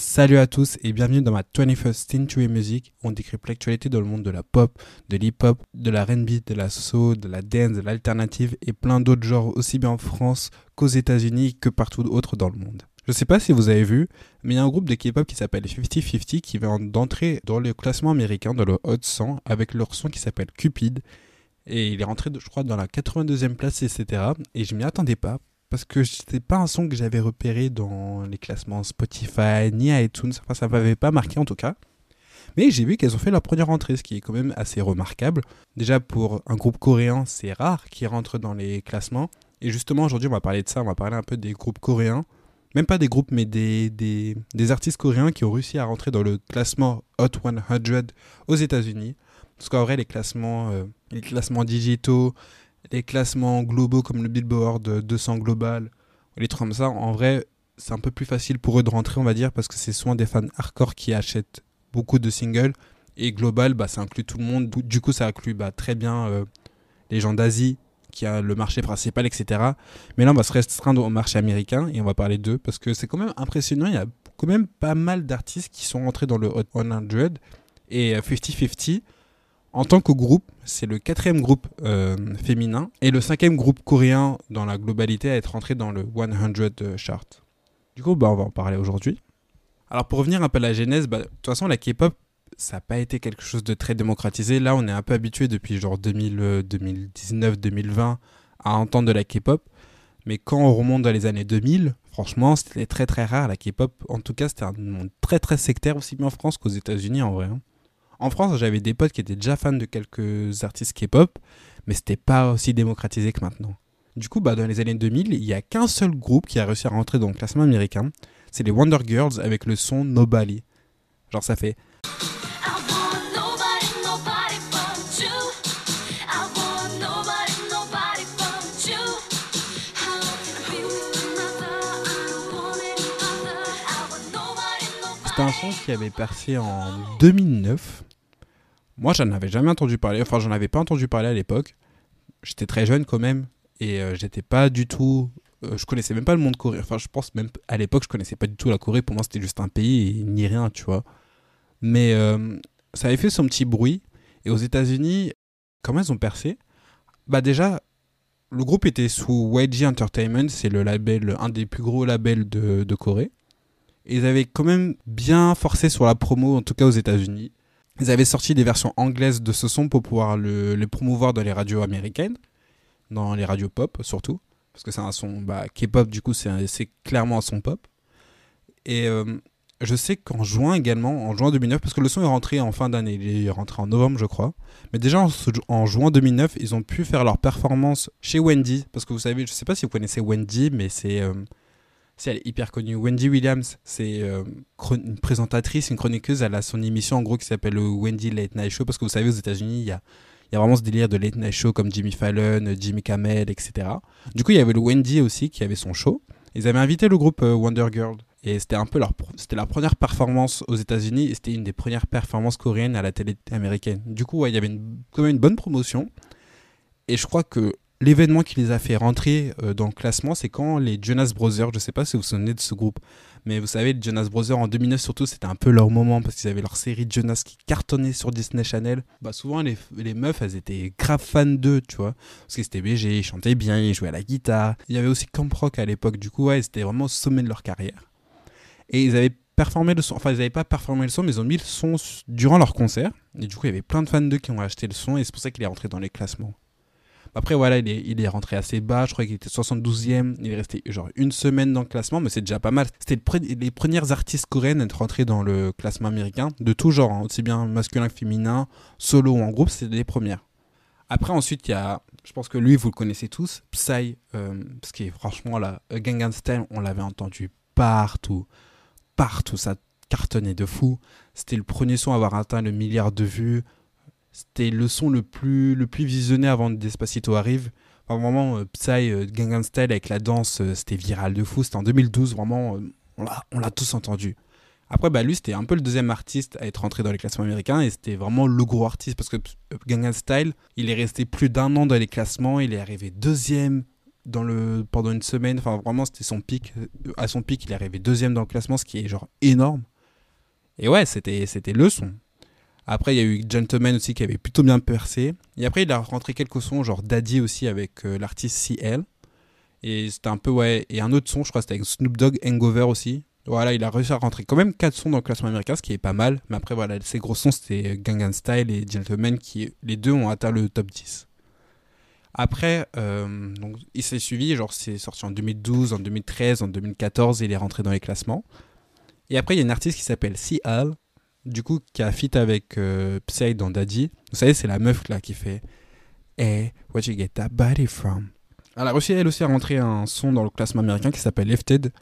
Salut à tous et bienvenue dans ma 21st Century Music on décrypte l'actualité dans le monde de la pop, de l'hip-hop, de la R&B, de la soul, de la dance, de l'alternative et plein d'autres genres aussi bien en France qu'aux États-Unis que partout autre dans le monde. Je sais pas si vous avez vu, mais il y a un groupe de K-pop qui s'appelle 50-50 qui vient d'entrer dans le classement américain, dans le Hot 100, avec leur son qui s'appelle Cupid. Et il est rentré, je crois, dans la 82e place, etc. Et je m'y attendais pas parce que c'était pas un son que j'avais repéré dans les classements Spotify ni iTunes. Enfin, ça m'avait pas marqué en tout cas. Mais j'ai vu qu'elles ont fait leur première entrée, ce qui est quand même assez remarquable. Déjà pour un groupe coréen, c'est rare qu'ils rentrent dans les classements. Et justement, aujourd'hui, on va parler de ça. On va parler un peu des groupes coréens. Même pas des groupes, mais des, des, des artistes coréens qui ont réussi à rentrer dans le classement Hot 100 aux États-Unis. Parce qu'en vrai, les classements, euh, les classements digitaux, les classements globaux comme le Billboard 200 Global, les trucs comme ça, en vrai, c'est un peu plus facile pour eux de rentrer, on va dire, parce que c'est souvent des fans hardcore qui achètent beaucoup de singles. Et Global, bah, ça inclut tout le monde. Du coup, ça inclut bah, très bien euh, les gens d'Asie, qui a le marché principal, etc. Mais là, on va se restreindre au marché américain et on va parler d'eux parce que c'est quand même impressionnant. Il y a quand même pas mal d'artistes qui sont entrés dans le Hot 100 et 50-50 euh, en tant que groupe, c'est le quatrième groupe euh, féminin et le cinquième groupe coréen dans la globalité à être entré dans le 100 euh, chart. Du coup, bah, on va en parler aujourd'hui. Alors pour revenir un peu à la genèse, bah, de toute façon la K-pop, ça n'a pas été quelque chose de très démocratisé. Là, on est un peu habitué depuis genre 2019-2020 euh, à entendre de la K-pop. Mais quand on remonte dans les années 2000, franchement, c'était très très rare la K-pop. En tout cas, c'était un monde très très sectaire, aussi bien en France qu'aux États-Unis en vrai. Hein. En France, j'avais des potes qui étaient déjà fans de quelques artistes K-pop, mais c'était pas aussi démocratisé que maintenant. Du coup, bah, dans les années 2000, il n'y a qu'un seul groupe qui a réussi à rentrer dans le classement américain. C'est les Wonder Girls avec le son Nobody. Genre, ça fait. C'était un son qui avait percé en 2009 moi, j'en avais jamais entendu parler. Enfin, j'en avais pas entendu parler à l'époque. J'étais très jeune quand même. Et euh, j'étais pas du tout. Euh, je connaissais même pas le monde coréen. Enfin, je pense même à l'époque, je connaissais pas du tout la Corée. Pour moi, c'était juste un pays ni rien, tu vois. Mais euh, ça avait fait son petit bruit. Et aux États-Unis, comment ils ont percé? Bah, déjà, le groupe était sous YG Entertainment. C'est le label, un des plus gros labels de Corée. Ils avaient quand même bien forcé sur la promo, en tout cas aux États-Unis. Ils avaient sorti des versions anglaises de ce son pour pouvoir le, promouvoir dans les radios américaines, dans les radios pop surtout, parce que c'est un son bah, K-pop, du coup c'est clairement un son pop. Et euh, je sais qu'en juin également, en juin 2009, parce que le son est rentré en fin d'année, il est rentré en novembre je crois, mais déjà en, juin 2009, ils ont pu faire leur performance chez Wendy, parce que vous savez, je sais pas si vous connaissez Wendy, mais c'est... Euh, c'est elle est hyper connue. Wendy Williams, c'est euh, une présentatrice, une chroniqueuse. Elle a son émission en gros qui s'appelle le Wendy Late Night Show parce que vous savez, aux États-Unis, il y a, y a vraiment ce délire de Late Night Show comme Jimmy Fallon, Jimmy Kimmel, etc. Du coup, il y avait le Wendy aussi qui avait son show. Ils avaient invité le groupe euh, Wonder Girl et c'était un peu leur, c'était première performance aux États-Unis et c'était une des premières performances coréennes à la télé américaine. Du coup, il y avait une, quand même une bonne promotion. Et je crois que l'événement qui les a fait rentrer euh, dans le classement, c'est quand les Jonas Brothers, je ne sais pas si vous vous souvenez de ce groupe, mais vous savez, les Jonas Brothers en 2009 surtout, c'était un peu leur moment parce qu'ils avaient leur série Jonas qui cartonnait sur Disney Channel. Bah souvent les, les meufs, elles étaient grave fans d'eux, tu vois, parce qu'ils étaient BG, ils chantaient bien, ils jouaient à la guitare. Il y avait aussi Camp Rock à l'époque, du coup, ouais, c'était vraiment au sommet de leur carrière. Et ils avaient performé le son, enfin ils n'avaient pas performé le son, mais ils ont mis le son durant leur concert. Et du coup, il y avait plein de fans d'eux qui ont acheté le son et c'est pour ça qu'il est rentré dans les classements. Après, voilà, il est, est rentré assez bas. Je crois qu'il était 72e. Il est resté genre une semaine dans le classement, mais c'est déjà pas mal. C'était les premières artistes coréennes à être rentrées dans le classement américain, de tout genre, hein, aussi bien masculin que féminin, solo ou en groupe, c'était les premières. Après, ensuite, il y a, je pense que lui, vous le connaissez tous, Psy, euh, parce que franchement, là, Gangnam Style, on l'avait entendu partout. Partout, ça cartonnait de fou. C'était le premier son à avoir atteint le milliard de vues. C'était le son le plus, le plus visionné avant Despacito arrive. Enfin, vraiment, euh, Psy, euh, Gangnam Style avec la danse, euh, c'était viral de fou. C'était en 2012, vraiment, on l'a tous entendu. Après, bah, lui, c'était un peu le deuxième artiste à être rentré dans les classements américains et c'était vraiment le gros artiste parce que Gangnam Style, il est resté plus d'un an dans les classements. Il est arrivé deuxième dans le, pendant une semaine. Enfin, vraiment, c'était son pic. À son pic, il est arrivé deuxième dans le classement, ce qui est genre énorme. Et ouais, c'était, c'était le son. Après, il y a eu Gentleman aussi qui avait plutôt bien percé. Et après, il a rentré quelques sons, genre Daddy aussi avec euh, l'artiste CL. Et un peu. Et un autre son, je crois, c'était avec Snoop Dogg, Hangover aussi. Voilà, il a réussi à rentrer quand même 4 sons dans le classement américain, ce qui est pas mal. Mais après, voilà, ses gros sons, c'était Gangnam Style et Gentleman, qui les deux ont atteint le top 10. Après, euh, il s'est suivi, genre c'est sorti en 2012, en 2013, en 2014, et il est rentré dans les classements. Et après, il y a une artiste qui s'appelle CL, du coup, qui a fit avec euh, Psy dans Daddy. Vous savez, c'est la meuf là qui fait Hey, where you get that body from? Elle a réussi, elle aussi, à rentrer un son dans le classement américain qui s'appelle Lifted.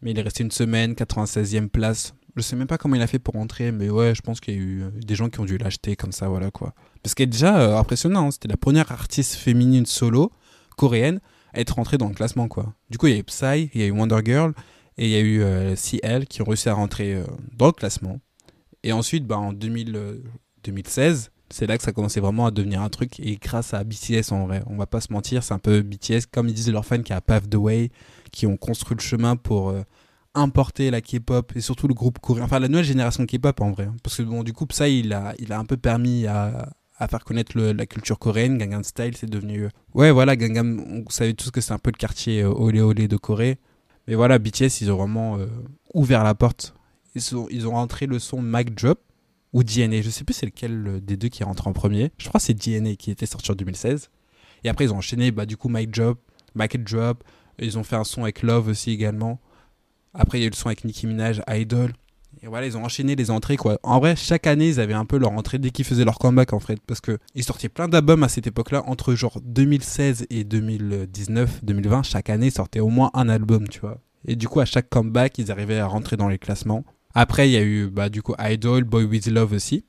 Mais il est resté une semaine, 96e place. Je sais même pas comment il a fait pour rentrer, mais ouais, je pense qu'il y a eu euh, des gens qui ont dû l'acheter comme ça, voilà quoi. Parce qu'elle est déjà euh, impressionnant, hein. c'était la première artiste féminine solo coréenne à être rentrée dans le classement quoi. Du coup, il y a eu Psy, il y a eu Wonder Girl et il y a eu CL qui ont réussi à rentrer dans le classement. Et ensuite, bah, en 2000, 2016, euh, c'est là que ça commençait vraiment à devenir un truc. Et grâce à BTS, en vrai, on va pas se mentir, c'est un peu BTS, comme ils disent leurs fans, qui a paved the way, qui ont construit le chemin pour euh, importer la K-pop et surtout le groupe coréen. Enfin, la nouvelle génération K-pop, en vrai. Parce que, bon, du coup, ça, il a, il a un peu permis à, à faire connaître la culture coréenne. Gangnam Style, c'est devenu. Euh, ouais, voilà, Gangnam, vous savez tous que c'est un peu le quartier olé olé de Corée. Mais voilà, BTS, ils ont vraiment ouvert la porte ils, ont rentré le son Mic Drop ou DNA. Je sais plus c'est lequel euh, des deux qui est rentré en premier. Je crois que c'est DNA qui était sorti en 2016. Et après, ils ont enchaîné bah, du coup Mic Drop, Mic Drop. Ils ont fait un son avec Love aussi également. Après, il y a eu le son avec Nicki Minaj, Idol. Et voilà, ils ont enchaîné les entrées quoi. En vrai, chaque année, ils avaient un peu leur entrée dès qu'ils faisaient leur comeback en fait. Parce qu'ils sortaient plein d'albums à cette époque-là. Entre genre 2016 et 2019, 2020, chaque année, ils sortaient au moins un album, tu vois. Et du coup, à chaque comeback, ils arrivaient à rentrer dans les classements. Après, il y a eu bah, du coup Idol, Boy With Love aussi.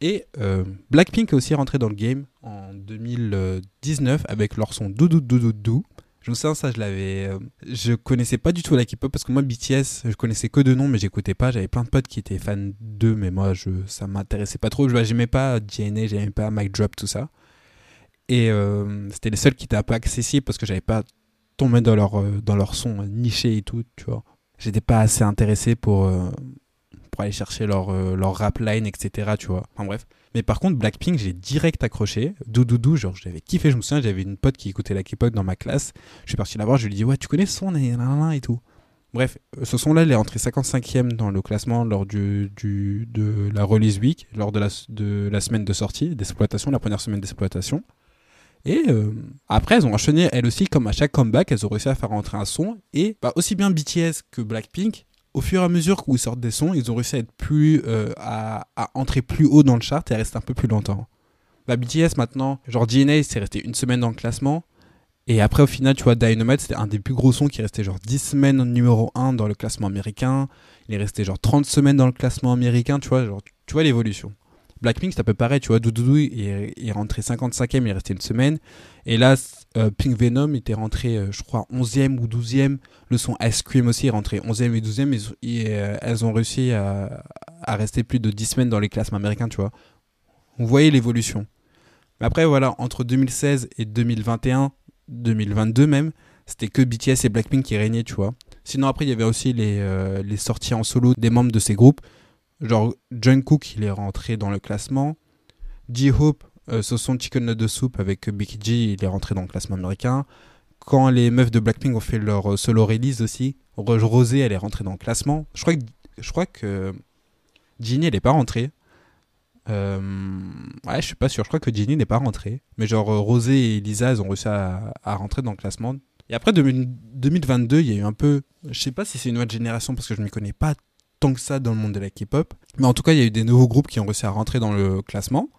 Et euh, Blackpink est aussi rentré dans le game en 2019 avec leur son Doudou Doudou Dou. Je me souviens, ça, je l'avais. Euh, je connaissais pas du tout la K-pop parce que moi, BTS, je connaissais que de nom, mais j'écoutais pas. J'avais plein de potes qui étaient fans d'eux, mais moi, je, ça m'intéressait pas trop. Je J'aimais pas DNA, j'aimais pas Mic Drop, tout ça. Et euh, c'était les seuls qui étaient un peu accessibles parce que j'avais pas tombé dans leur, dans leur son niché et tout, tu vois. J'étais pas assez intéressé pour, pour aller chercher leur, euh, leur rap line, etc. Tu vois. Enfin bref. Mais par contre, Blackpink, j'ai direct accroché. Doudoudou, genre, j'avais kiffé. Je me souviens, j'avais une pote qui écoutait la K-pop dans ma classe. Je suis parti la voir, je lui ai dit, ouais, tu connais ce son et tout. Bref, euh, ce son-là, il est rentré 55e dans le classement lors du, de la release week, lors de la, de la semaine de sortie d'exploitation, la première semaine d'exploitation. Et euh, après, elles ont enchaîné, elles aussi, comme à chaque comeback, elles ont réussi à faire rentrer un son. Et bah, aussi bien BTS que Blackpink au fur et à mesure où ils sortent des sons, ils ont réussi à être plus euh, à, entrer plus haut dans le chart et à rester un peu plus longtemps. Bah, BTS maintenant, genre DNA, c'est resté une semaine dans le classement. Et après, au final, tu vois, Dynamite, c'était un des plus gros sons qui restait genre 10 semaines numéro 1 dans le classement américain. Il est resté genre 30 semaines dans le classement américain, tu vois, genre, tu vois l'évolution. Blackpink, c'est un peu pareil, tu vois, Doudou, il est, rentré 55e, il est resté une semaine. Et là, euh, Pink Venom était rentré, euh, je crois, 11e ou 12e. Le son Ice Cream aussi est rentré 11e et 12e. Et, euh, elles ont réussi à, rester plus de 10 semaines dans les classements américains, tu vois. Vous voyez l'évolution. Mais après, voilà, entre 2016 et 2021, 2022 même, c'était que BTS et Blackpink qui régnaient, tu vois. Sinon, après, il y avait aussi les, les sorties en solo des membres de ces groupes. Genre, Jungkook, il est rentré dans le classement. J-Hope, euh, ce sont Chicken Noodle Soup avec Becky G, il est rentré dans le classement américain. Quand les meufs de Blackpink ont fait leur euh, solo release aussi, Rosé, elle est rentrée dans le classement. Je crois que, je crois que Ginny, elle n'est pas rentrée. Euh, ouais, je suis pas sûr. Je crois que Ginny n'est pas rentrée. Mais genre, Rosé et Lisa, elles ont réussi à, à rentrer dans le classement. Et après 2022, il y a eu un peu. Je sais pas si c'est une nouvelle génération parce que je ne m'y connais pas tant que ça dans le monde de la K-pop. Mais en tout cas, il y a eu des nouveaux groupes qui ont réussi à rentrer dans le classement.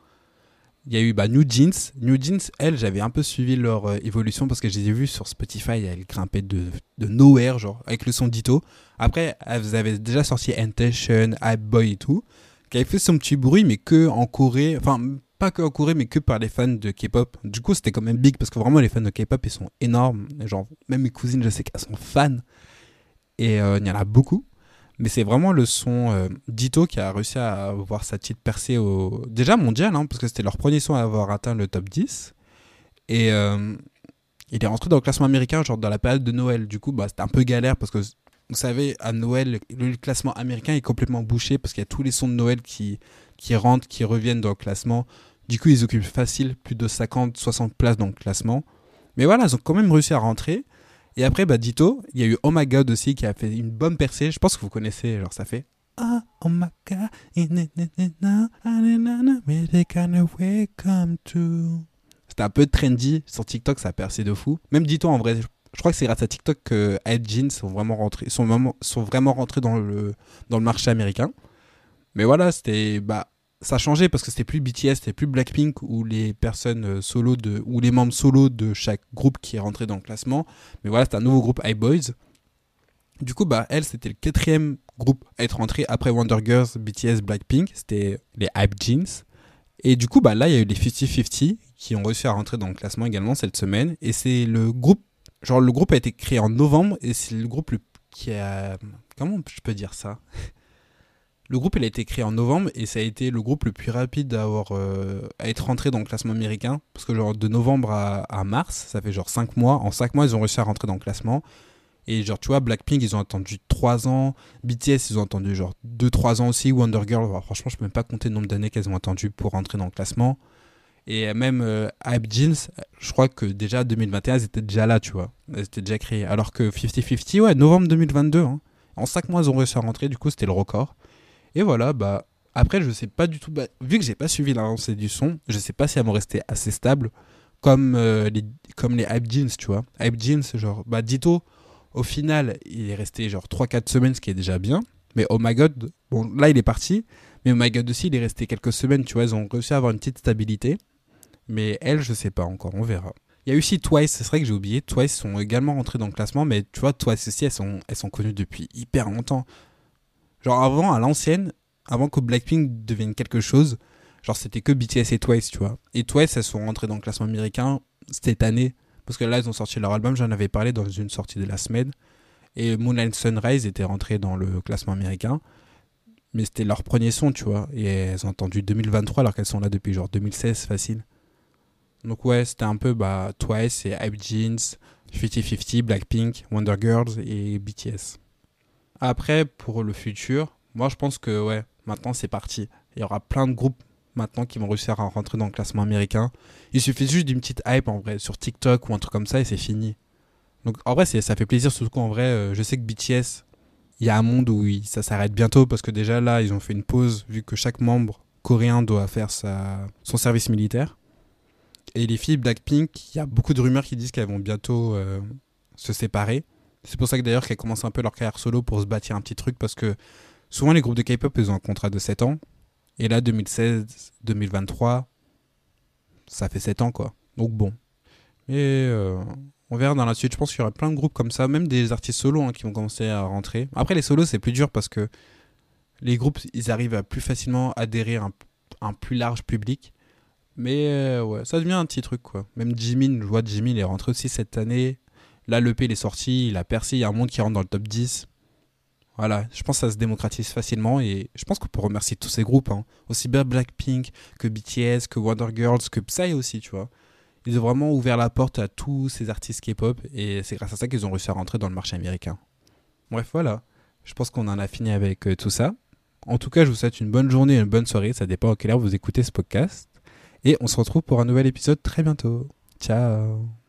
Il y a eu bah, New Jeans. New Jeans, elles, j'avais un peu suivi leur euh, évolution parce que je les ai vues sur Spotify, elles grimpaient de, de nowhere, genre, avec le son Ditto. Après, elles avaient déjà sorti Intention, Hype Boy et tout, qui avait fait son petit bruit, mais que en Corée, enfin, pas que en Corée, mais que par les fans de K-pop. Du coup, c'était quand même big parce que vraiment, les fans de K-pop, ils sont énormes. Genre, même mes cousines, je sais qu'elles sont fans. Et euh, il y en a beaucoup. Mais c'est vraiment le son euh, Dito qui a réussi à avoir sa petite percée au... déjà mondial, hein, parce que c'était leur premier son à avoir atteint le top 10. Et, euh, il est rentré dans le classement américain, genre dans la période de Noël. Du coup, bah, c'était un peu galère parce que, vous savez, à Noël, le classement américain est complètement bouché parce qu'il y a tous les sons de Noël qui, rentrent, qui reviennent dans le classement. Du coup, ils occupent facile plus de 50, 60 places dans le classement. Mais voilà, ils ont quand même réussi à rentrer. Et après, bah, Dito, il y a eu Oh My God aussi qui a fait une bonne percée. Je pense que vous connaissez, genre ça fait Ah, oh my God, c'était un peu trendy sur TikTok, ça a percé de fou. Même Dito en vrai, je crois que c'est grâce à TikTok que Hype Jeans sont vraiment rentrés, sont sont vraiment rentrés dans le, dans le marché américain. Mais voilà, c'était bah ça changé parce que c'était plus BTS, c'était plus Blackpink ou les personnes euh, solo de ou les membres solo de chaque groupe qui est rentré dans le classement. Mais voilà, c'était un nouveau groupe Hype Boys. Du coup, bah elle, c'était le quatrième groupe à être rentré après Wonder Girls, BTS, Blackpink. C'était les Hype Jeans. Et du coup, bah là, il y a eu les 50-50 qui ont réussi à rentrer dans le classement également cette semaine. Et c'est le groupe, genre le groupe a été créé en novembre et c'est le groupe qui a, comment je peux dire ça? Le groupe il a été créé en novembre et ça a été le groupe le plus rapide à, euh, à être rentré dans le classement américain. Parce que genre de novembre à, mars, ça fait genre 5 mois. En 5 mois, ils ont réussi à rentrer dans le classement. Et genre, tu vois, Blackpink, ils ont attendu 3 ans. BTS, ils ont attendu genre 2-3 ans aussi. Wonder Girl, franchement, je peux même pas compter le nombre d'années qu'elles ont attendu pour rentrer dans le classement. Et même euh, Hype Jeans, je crois que déjà 2021, elles étaient déjà là, tu vois. Elles étaient déjà créées. Alors que 50-50, ouais, novembre 2022. Hein. En 5 mois, elles ont réussi à rentrer. Du coup, c'était le record. Et voilà, bah. Après, je sais pas du tout. Bah, vu que j'ai pas suivi l'avancée du son, je sais pas si elles vont rester assez stables. Comme, euh, les, comme les Hype Jeans, tu vois. Hype Jeans, genre, bah, Dito au final, il est resté genre 3-4 semaines, ce qui est déjà bien. Mais Oh My God, bon, là, il est parti. Mais Oh My God aussi, il est resté quelques semaines, tu vois. Ils ont réussi à avoir une petite stabilité. Mais elle, je sais pas encore, on verra. Il y a aussi Twice, c'est vrai que j'ai oublié. Twice sont également rentrés dans le classement, mais tu vois, Twice aussi, elles sont, elles sont connues depuis hyper longtemps. Genre avant, à l'ancienne, avant que Blackpink devienne quelque chose, genre c'était que BTS et Twice, tu vois. Et Twice, elles sont rentrées dans le classement américain cette année. Parce que là, ils ont sorti leur album, j'en avais parlé dans une sortie de la semaine. Et Moonlight Sunrise était rentré dans le classement américain. Mais c'était leur premier son, tu vois. Et elles ont entendu 2023 alors qu'elles sont là depuis genre 2016, facile. Donc ouais, c'était un peu bah, Twice et Hype Jeans, 50-50, Blackpink, Wonder Girls et BTS. Après, pour le futur, moi je pense que ouais, maintenant c'est parti. Il y aura plein de groupes maintenant qui vont réussir à rentrer dans le classement américain. Il suffit juste d'une petite hype en vrai sur TikTok ou un truc comme ça et c'est fini. Donc en vrai, ça fait plaisir, surtout qu'en vrai, euh, je sais que BTS, il y a un monde où ça s'arrête bientôt parce que déjà là, ils ont fait une pause vu que chaque membre coréen doit faire son service militaire. Et les filles Blackpink, il y a beaucoup de rumeurs qui disent qu'elles vont bientôt euh, se séparer. C'est pour ça que d'ailleurs qu'elles commencent un peu leur carrière solo pour se bâtir un petit truc parce que souvent les groupes de K-pop, ils ont un contrat de 7 ans et là, 2016-2023, ça fait 7 ans, quoi. Donc bon. Et euh, on verra dans la suite. Je pense qu'il y aura plein de groupes comme ça, même des artistes solos hein, qui vont commencer à rentrer. Après, les solos, c'est plus dur parce que les groupes, ils arrivent à plus facilement adhérer à un, plus large public. Mais euh, ouais, ça devient un petit truc, quoi. Même Jimin, je vois Jimin, il est rentré aussi cette année. Là, l'EP, il est sorti, il a percé, il y a un monde qui rentre dans le top 10. Voilà, je pense que ça se démocratise facilement et je pense qu'on peut remercier tous ces groupes, hein. aussi bien Blackpink que BTS, que Wonder Girls, que Psy aussi, tu vois. Ils ont vraiment ouvert la porte à tous ces artistes K-pop et c'est grâce à ça qu'ils ont réussi à rentrer dans le marché américain. Bref, voilà, je pense qu'on en a fini avec euh, tout ça. En tout cas, je vous souhaite une bonne journée une bonne soirée, ça dépend à quelle heure vous écoutez ce podcast. Et on se retrouve pour un nouvel épisode très bientôt. Ciao